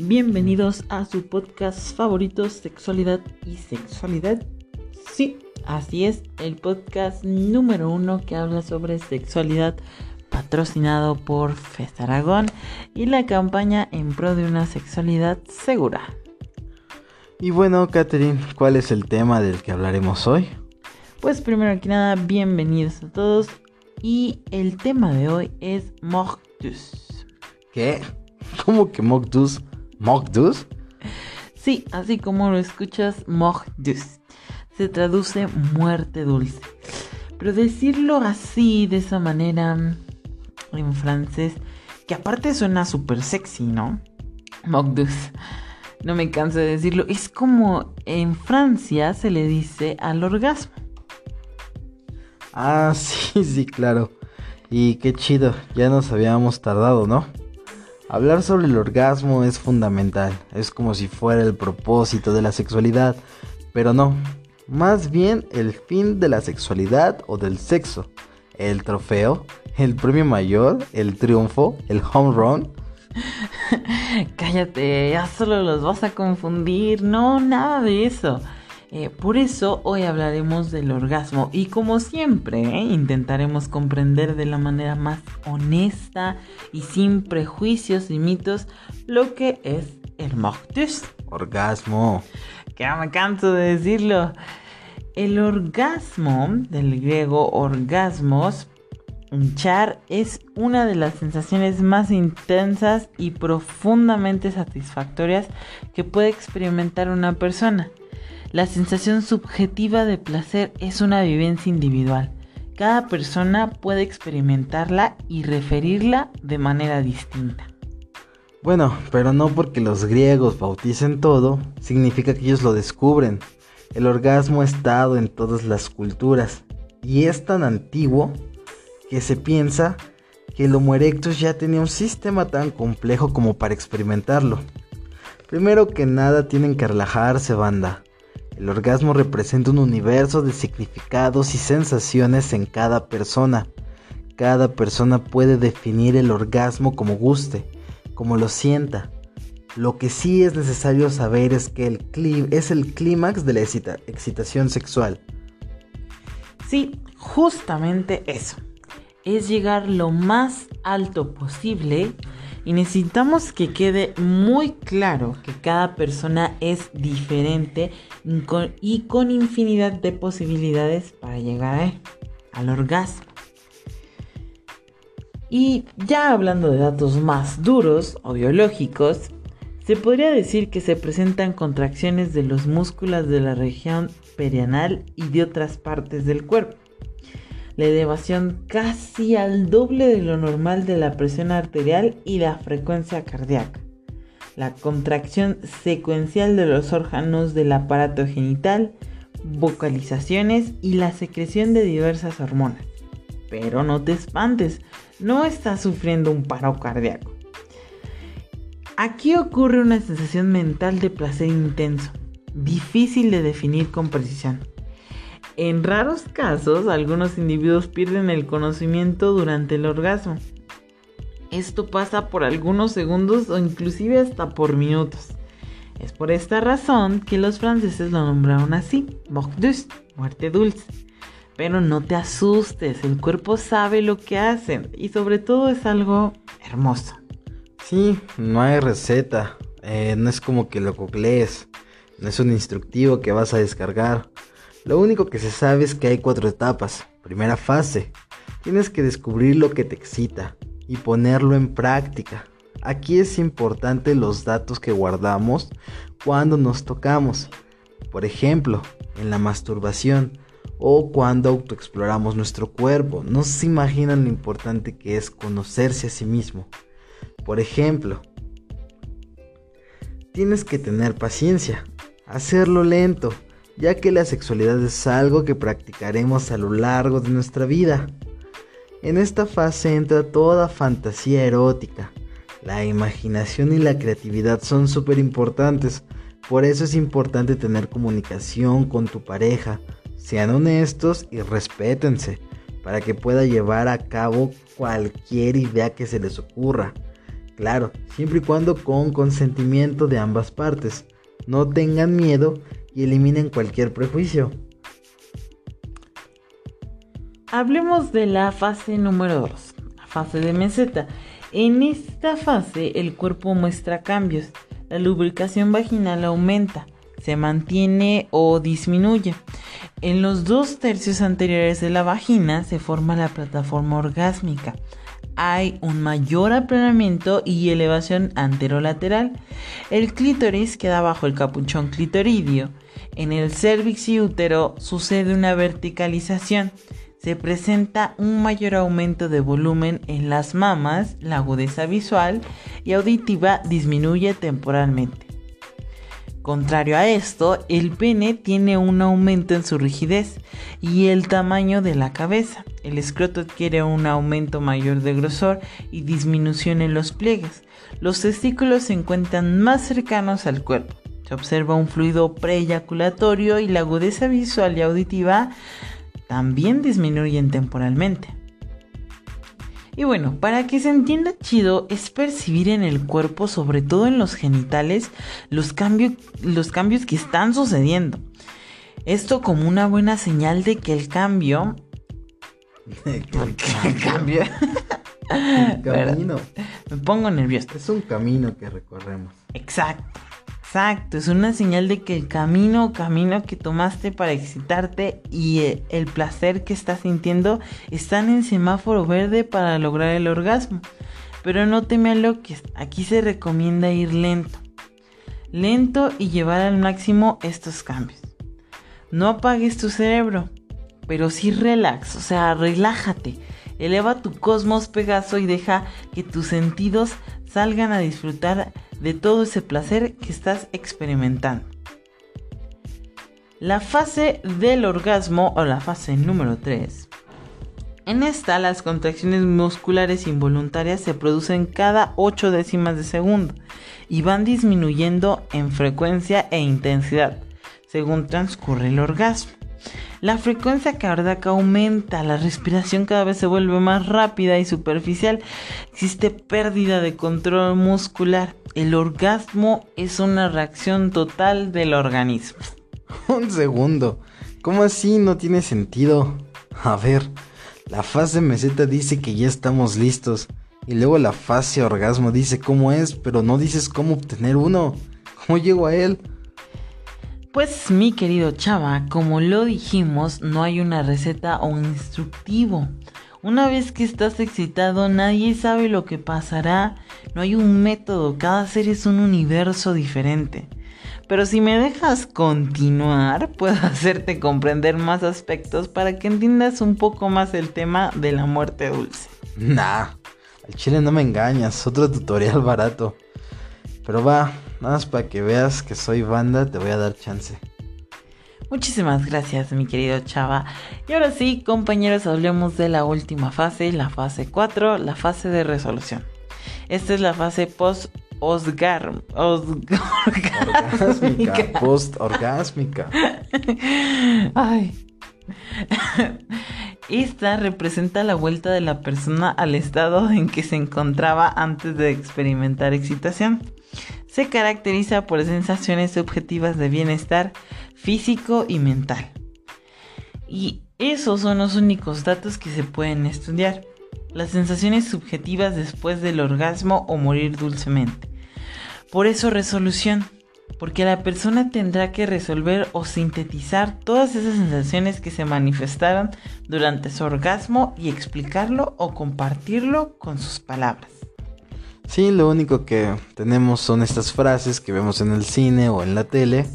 Bienvenidos a su podcast favorito, Sexualidad y Sexualidad. Sí, así es, el podcast número uno que habla sobre sexualidad, patrocinado por Fest Aragón y la campaña en pro de una sexualidad segura. Y bueno, Catherine, ¿cuál es el tema del que hablaremos hoy? Pues primero que nada, bienvenidos a todos y el tema de hoy es Mordus. ¿Qué? ¿Cómo que Mordus? ¿Mordus? Sí, así como lo escuchas, Mordus. Se traduce muerte dulce. Pero decirlo así, de esa manera, en francés, que aparte suena súper sexy, ¿no? Mordus. No me canso de decirlo. Es como en Francia se le dice al orgasmo. Ah, sí, sí, claro. Y qué chido, ya nos habíamos tardado, ¿no? Hablar sobre el orgasmo es fundamental, es como si fuera el propósito de la sexualidad, pero no, más bien el fin de la sexualidad o del sexo, el trofeo, el premio mayor, el triunfo, el home run. Cállate, ya solo los vas a confundir, no, nada de eso. Eh, por eso hoy hablaremos del orgasmo y como siempre eh, intentaremos comprender de la manera más honesta y sin prejuicios y mitos lo que es el mortus. Orgasmo. Que me canso de decirlo. El orgasmo, del griego orgasmos, hinchar, es una de las sensaciones más intensas y profundamente satisfactorias que puede experimentar una persona. La sensación subjetiva de placer es una vivencia individual. Cada persona puede experimentarla y referirla de manera distinta. Bueno, pero no porque los griegos bauticen todo, significa que ellos lo descubren. El orgasmo ha estado en todas las culturas y es tan antiguo que se piensa que el Homo erectus ya tenía un sistema tan complejo como para experimentarlo. Primero que nada tienen que relajarse, banda. El orgasmo representa un universo de significados y sensaciones en cada persona. Cada persona puede definir el orgasmo como guste, como lo sienta. Lo que sí es necesario saber es que el es el clímax de la excitación sexual. Sí, justamente eso. Es llegar lo más alto posible y necesitamos que quede muy claro que cada persona es diferente y con infinidad de posibilidades para llegar al orgasmo. Y ya hablando de datos más duros o biológicos, se podría decir que se presentan contracciones de los músculos de la región perianal y de otras partes del cuerpo la elevación casi al doble de lo normal de la presión arterial y la frecuencia cardíaca, la contracción secuencial de los órganos del aparato genital, vocalizaciones y la secreción de diversas hormonas. Pero no te espantes, no estás sufriendo un paro cardíaco. Aquí ocurre una sensación mental de placer intenso, difícil de definir con precisión. En raros casos, algunos individuos pierden el conocimiento durante el orgasmo. Esto pasa por algunos segundos o inclusive hasta por minutos. Es por esta razón que los franceses lo nombraron así, mort muerte dulce. Pero no te asustes, el cuerpo sabe lo que hacen y sobre todo es algo hermoso. Sí, no hay receta, eh, no es como que lo googlees, no es un instructivo que vas a descargar. Lo único que se sabe es que hay cuatro etapas. Primera fase. Tienes que descubrir lo que te excita y ponerlo en práctica. Aquí es importante los datos que guardamos cuando nos tocamos. Por ejemplo, en la masturbación o cuando autoexploramos nuestro cuerpo. No se imaginan lo importante que es conocerse a sí mismo. Por ejemplo, tienes que tener paciencia, hacerlo lento, ya que la sexualidad es algo que practicaremos a lo largo de nuestra vida. En esta fase entra toda fantasía erótica. La imaginación y la creatividad son súper importantes, por eso es importante tener comunicación con tu pareja. Sean honestos y respétense para que pueda llevar a cabo cualquier idea que se les ocurra. Claro, siempre y cuando con consentimiento de ambas partes. No tengan miedo y eliminen cualquier prejuicio. Hablemos de la fase número 2, la fase de meseta. En esta fase el cuerpo muestra cambios. La lubricación vaginal aumenta, se mantiene o disminuye. En los dos tercios anteriores de la vagina se forma la plataforma orgásmica. Hay un mayor aplanamiento y elevación anterolateral. El clítoris queda bajo el capuchón clitoridio. En el cervix y útero sucede una verticalización se presenta un mayor aumento de volumen en las mamas, la agudeza visual y auditiva disminuye temporalmente. Contrario a esto, el pene tiene un aumento en su rigidez y el tamaño de la cabeza. El escroto adquiere un aumento mayor de grosor y disminución en los pliegues. Los testículos se encuentran más cercanos al cuerpo. Se observa un fluido preeyaculatorio y la agudeza visual y auditiva también disminuyen temporalmente. Y bueno, para que se entienda chido es percibir en el cuerpo, sobre todo en los genitales, los, cambios, los cambios que están sucediendo. Esto como una buena señal de que el cambio... ¿Qué cambio? camino. Me pongo nervioso. Es un camino que recorremos. Exacto. Exacto, es una señal de que el camino, camino que tomaste para excitarte y eh, el placer que estás sintiendo están en semáforo verde para lograr el orgasmo. Pero no te me aloques, aquí se recomienda ir lento. Lento y llevar al máximo estos cambios. No apagues tu cerebro, pero sí relax, o sea, relájate. Eleva tu cosmos Pegaso y deja que tus sentidos salgan a disfrutar de todo ese placer que estás experimentando. La fase del orgasmo o la fase número 3. En esta las contracciones musculares involuntarias se producen cada 8 décimas de segundo y van disminuyendo en frecuencia e intensidad según transcurre el orgasmo. La frecuencia cardíaca aumenta, la respiración cada vez se vuelve más rápida y superficial, existe pérdida de control muscular. El orgasmo es una reacción total del organismo. Un segundo, ¿cómo así no tiene sentido? A ver, la fase meseta dice que ya estamos listos. Y luego la fase orgasmo dice cómo es, pero no dices cómo obtener uno. ¿Cómo llego a él? Pues mi querido Chava, como lo dijimos, no hay una receta o un instructivo. Una vez que estás excitado, nadie sabe lo que pasará. No hay un método, cada ser es un universo diferente. Pero si me dejas continuar, puedo hacerte comprender más aspectos para que entiendas un poco más el tema de la muerte dulce. Nah, al chile no me engañas, otro tutorial barato. Pero va, Nada más para que veas que soy banda, te voy a dar chance. Muchísimas gracias, mi querido Chava. Y ahora sí, compañeros, hablemos de la última fase, la fase 4, la fase de resolución. Esta es la fase post Osgar, orgásmica, post orgásmica. Ay. Esta representa la vuelta de la persona al estado en que se encontraba antes de experimentar excitación se caracteriza por sensaciones subjetivas de bienestar físico y mental. Y esos son los únicos datos que se pueden estudiar. Las sensaciones subjetivas después del orgasmo o morir dulcemente. Por eso resolución, porque la persona tendrá que resolver o sintetizar todas esas sensaciones que se manifestaron durante su orgasmo y explicarlo o compartirlo con sus palabras. Sí, lo único que tenemos son estas frases que vemos en el cine o en la tele,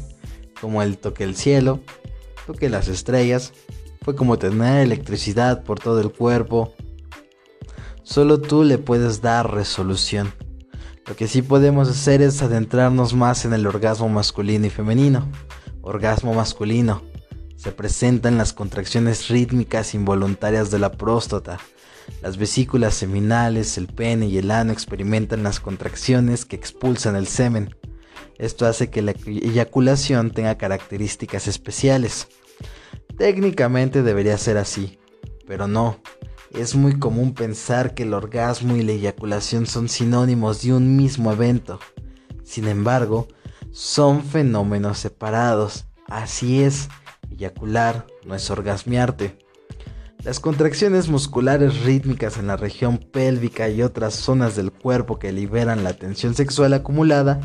como el toque el cielo, toque las estrellas, fue como tener electricidad por todo el cuerpo. Solo tú le puedes dar resolución. Lo que sí podemos hacer es adentrarnos más en el orgasmo masculino y femenino. Orgasmo masculino. Se presentan las contracciones rítmicas involuntarias de la próstata las vesículas seminales, el pene y el ano experimentan las contracciones que expulsan el semen. Esto hace que la eyaculación tenga características especiales. Técnicamente debería ser así, pero no. Es muy común pensar que el orgasmo y la eyaculación son sinónimos de un mismo evento. Sin embargo, son fenómenos separados. Así es, eyacular no es orgasmearte. Las contracciones musculares rítmicas en la región pélvica y otras zonas del cuerpo que liberan la tensión sexual acumulada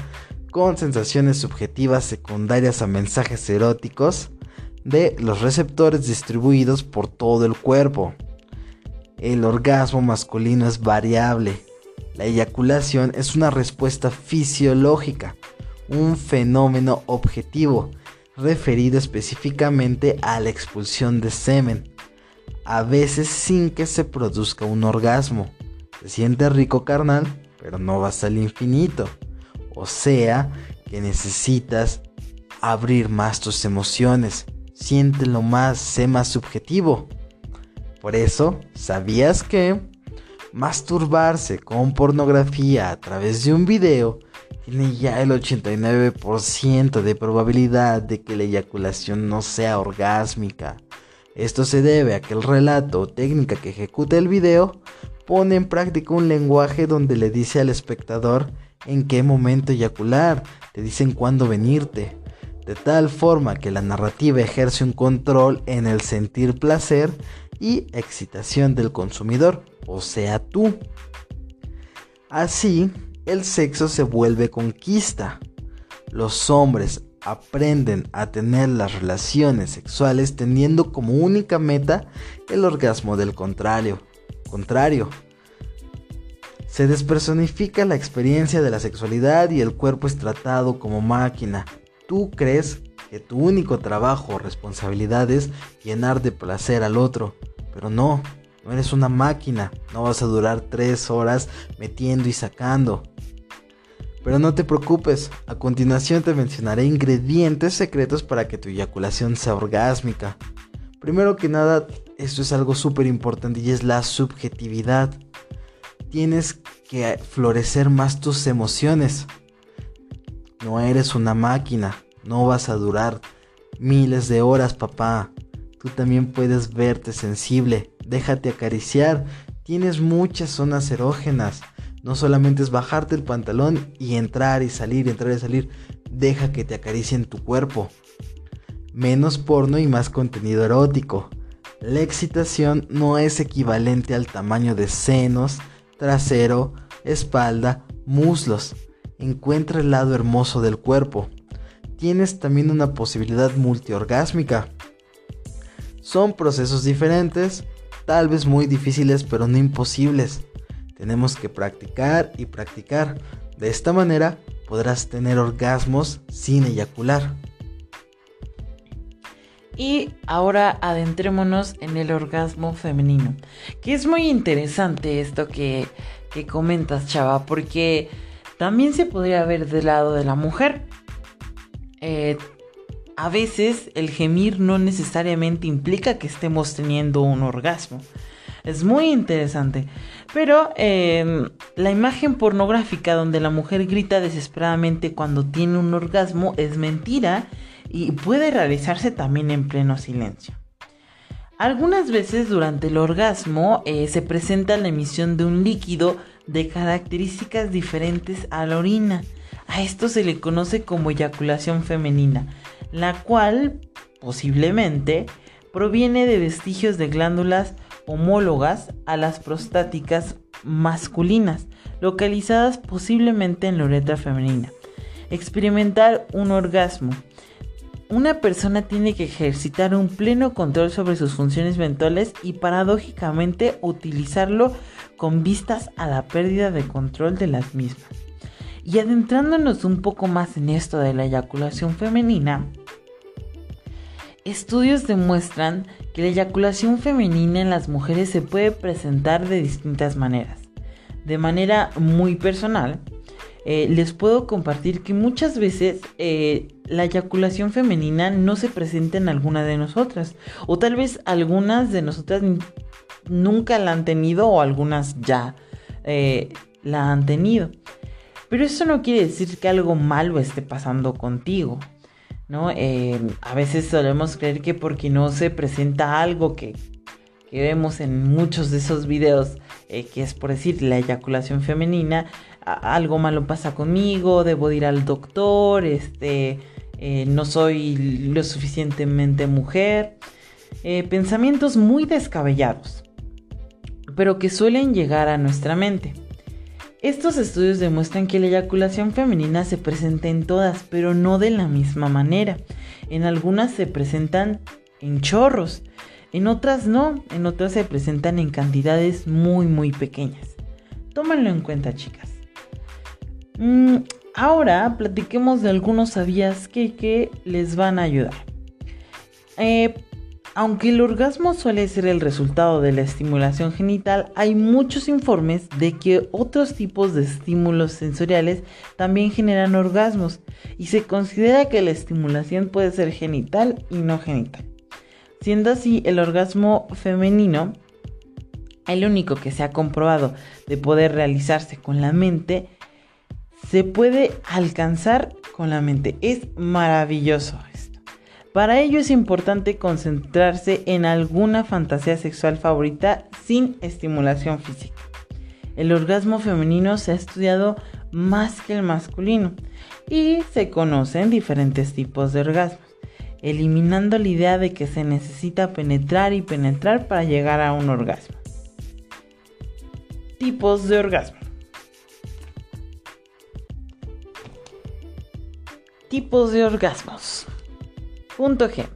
con sensaciones subjetivas secundarias a mensajes eróticos de los receptores distribuidos por todo el cuerpo. El orgasmo masculino es variable. La eyaculación es una respuesta fisiológica, un fenómeno objetivo, referido específicamente a la expulsión de semen, a veces sin que se produzca un orgasmo. Se siente rico carnal, pero no vas al infinito. O sea, que necesitas abrir más tus emociones. Siéntelo más, sé más subjetivo. Por eso, ¿sabías que masturbarse con pornografía a través de un video tiene ya el 89% de probabilidad de que la eyaculación no sea orgásmica? Esto se debe a que el relato o técnica que ejecuta el video pone en práctica un lenguaje donde le dice al espectador en qué momento eyacular, te dicen cuándo venirte, de tal forma que la narrativa ejerce un control en el sentir placer y excitación del consumidor, o sea, tú. Así, el sexo se vuelve conquista. Los hombres aprenden a tener las relaciones sexuales teniendo como única meta el orgasmo del contrario. Contrario. Se despersonifica la experiencia de la sexualidad y el cuerpo es tratado como máquina. Tú crees que tu único trabajo o responsabilidad es llenar de placer al otro, pero no, no eres una máquina, no vas a durar tres horas metiendo y sacando. Pero no te preocupes, a continuación te mencionaré ingredientes secretos para que tu eyaculación sea orgásmica. Primero que nada, esto es algo súper importante y es la subjetividad. Tienes que florecer más tus emociones. No eres una máquina, no vas a durar miles de horas, papá. Tú también puedes verte sensible, déjate acariciar. Tienes muchas zonas erógenas. No solamente es bajarte el pantalón y entrar y salir, entrar y salir. Deja que te acaricien tu cuerpo. Menos porno y más contenido erótico. La excitación no es equivalente al tamaño de senos, trasero, espalda, muslos. Encuentra el lado hermoso del cuerpo. Tienes también una posibilidad multiorgásmica. Son procesos diferentes, tal vez muy difíciles pero no imposibles. Tenemos que practicar y practicar. De esta manera podrás tener orgasmos sin eyacular. Y ahora adentrémonos en el orgasmo femenino. Que es muy interesante esto que, que comentas, chava, porque también se podría ver del lado de la mujer. Eh, a veces el gemir no necesariamente implica que estemos teniendo un orgasmo. Es muy interesante. Pero em, la imagen pornográfica donde la mujer grita desesperadamente cuando tiene un orgasmo es mentira y puede realizarse también en pleno silencio. Algunas veces durante el orgasmo eh, se presenta la emisión de un líquido de características diferentes a la orina. A esto se le conoce como eyaculación femenina la cual posiblemente proviene de vestigios de glándulas homólogas a las prostáticas masculinas, localizadas posiblemente en la uretra femenina. Experimentar un orgasmo. Una persona tiene que ejercitar un pleno control sobre sus funciones mentales y paradójicamente utilizarlo con vistas a la pérdida de control de las mismas. Y adentrándonos un poco más en esto de la eyaculación femenina, estudios demuestran que la eyaculación femenina en las mujeres se puede presentar de distintas maneras. De manera muy personal, eh, les puedo compartir que muchas veces eh, la eyaculación femenina no se presenta en alguna de nosotras. O tal vez algunas de nosotras nunca la han tenido o algunas ya eh, la han tenido. Pero eso no quiere decir que algo malo esté pasando contigo, ¿no? Eh, a veces solemos creer que porque no se presenta algo que, que vemos en muchos de esos videos, eh, que es por decir la eyaculación femenina, algo malo pasa conmigo, debo ir al doctor, este, eh, no soy lo suficientemente mujer. Eh, pensamientos muy descabellados, pero que suelen llegar a nuestra mente. Estos estudios demuestran que la eyaculación femenina se presenta en todas, pero no de la misma manera. En algunas se presentan en chorros, en otras no, en otras se presentan en cantidades muy muy pequeñas. Tómenlo en cuenta chicas. Mm, ahora platiquemos de algunos sabías que, que les van a ayudar. Eh, aunque el orgasmo suele ser el resultado de la estimulación genital, hay muchos informes de que otros tipos de estímulos sensoriales también generan orgasmos y se considera que la estimulación puede ser genital y no genital. Siendo así, el orgasmo femenino, el único que se ha comprobado de poder realizarse con la mente, se puede alcanzar con la mente. Es maravilloso esto. Para ello es importante concentrarse en alguna fantasía sexual favorita sin estimulación física. El orgasmo femenino se ha estudiado más que el masculino y se conocen diferentes tipos de orgasmos eliminando la idea de que se necesita penetrar y penetrar para llegar a un orgasmo. Tipos de orgasmo. Tipos de orgasmos. Punto G.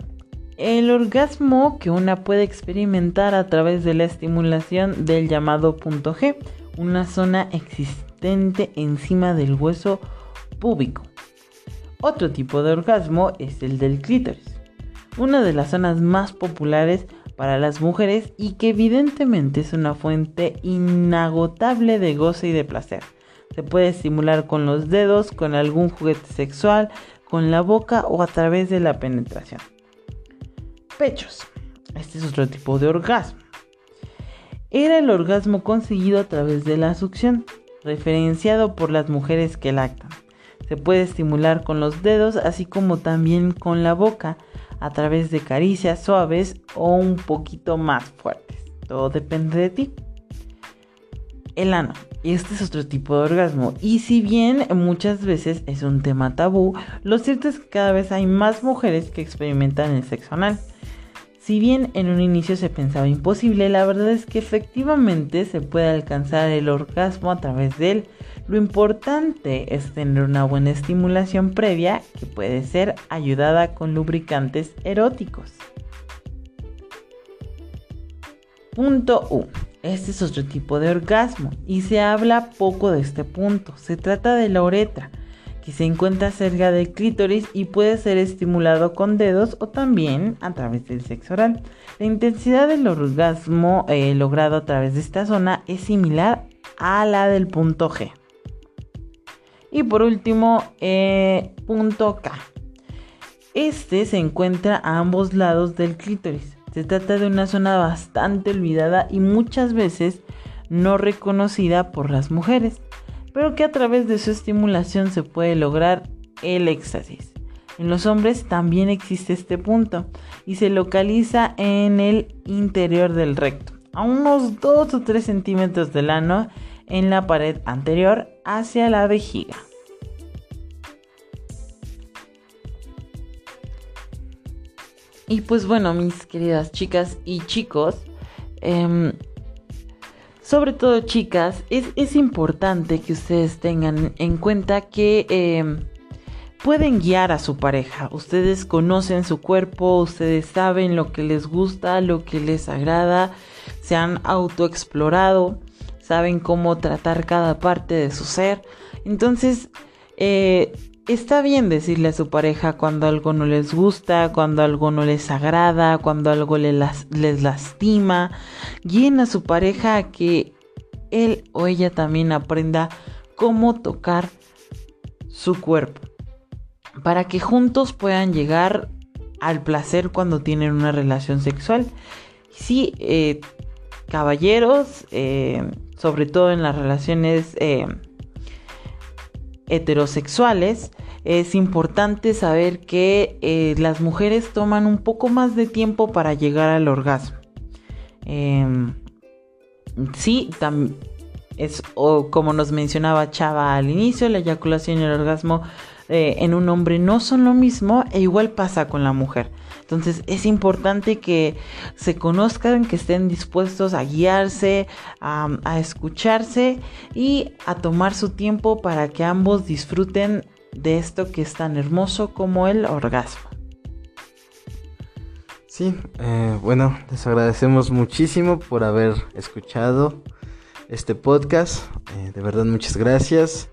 El orgasmo que una puede experimentar a través de la estimulación del llamado punto G, una zona existente encima del hueso púbico otro tipo de orgasmo es el del clítoris, una de las zonas más populares para las mujeres y que evidentemente es una fuente inagotable de goce y de placer. Se puede estimular con los dedos, con algún juguete sexual, con la boca o a través de la penetración. Pechos. Este es otro tipo de orgasmo. Era el orgasmo conseguido a través de la succión, referenciado por las mujeres que lactan. Se puede estimular con los dedos, así como también con la boca, a través de caricias suaves o un poquito más fuertes. Todo depende de ti. El ano. Este es otro tipo de orgasmo. Y si bien muchas veces es un tema tabú, lo cierto es que cada vez hay más mujeres que experimentan el sexo anal. Si bien en un inicio se pensaba imposible, la verdad es que efectivamente se puede alcanzar el orgasmo a través de él. Lo importante es tener una buena estimulación previa que puede ser ayudada con lubricantes eróticos. Punto U. Este es otro tipo de orgasmo y se habla poco de este punto. Se trata de la uretra que se encuentra cerca del clítoris y puede ser estimulado con dedos o también a través del sexo oral. La intensidad del orgasmo eh, logrado a través de esta zona es similar a la del punto G. Y por último, eh, punto K. Este se encuentra a ambos lados del clítoris. Se trata de una zona bastante olvidada y muchas veces no reconocida por las mujeres pero que a través de su estimulación se puede lograr el éxtasis. En los hombres también existe este punto y se localiza en el interior del recto, a unos 2 o 3 centímetros del ano en la pared anterior hacia la vejiga. Y pues bueno, mis queridas chicas y chicos, eh, sobre todo chicas, es, importante que ustedes tengan en cuenta que em, pueden guiar a su pareja. Ustedes conocen su cuerpo, ustedes saben lo que les gusta, lo que les agrada, se han autoexplorado, saben cómo tratar cada parte de su ser. Entonces, eh, está bien decirle a su pareja cuando algo no les gusta, cuando algo no les agrada, cuando algo les, lastima. Guíen a su pareja a que él o ella también aprenda cómo tocar su cuerpo. Para que juntos puedan llegar al placer cuando tienen una relación sexual. Sí, eh, caballeros, eh, sobre todo en las relaciones... Eh, heterosexuales, es importante saber que eh, las mujeres toman un poco más de tiempo para llegar al orgasmo. Em, sí, es o como nos mencionaba Chava al inicio, la eyaculación y el orgasmo eh, en un hombre no son lo mismo e igual pasa con la mujer. Entonces es importante que se conozcan, que estén dispuestos a guiarse, a, escucharse y a tomar su tiempo para que ambos disfruten de esto que es tan hermoso como el orgasmo. Sí, eh, bueno, les agradecemos muchísimo por haber escuchado este podcast. Eh, de verdad, muchas gracias.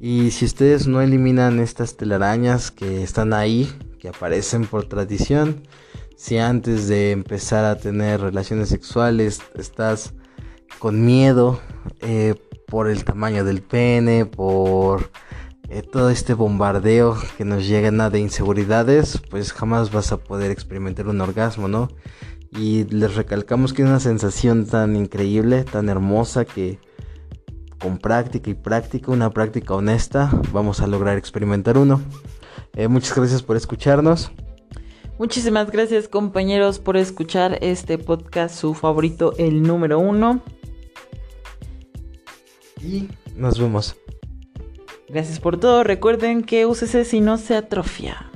Y si ustedes no eliminan estas telarañas que están ahí, que aparecen por tradición, si antes de empezar a tener relaciones sexuales estás con miedo eh, por el tamaño del pene, por eh, todo este bombardeo que nos llena de inseguridades, pues jamás vas a poder experimentar un orgasmo, ¿no? Y les recalcamos que es una sensación tan increíble, tan hermosa que con práctica y práctica, una práctica honesta, vamos a lograr experimentar uno. Eh, muchas gracias por escucharnos. Muchísimas gracias compañeros por escuchar este podcast, su favorito, el número uno. Y nos vemos. Gracias por todo. Recuerden que UCC si no se atrofia.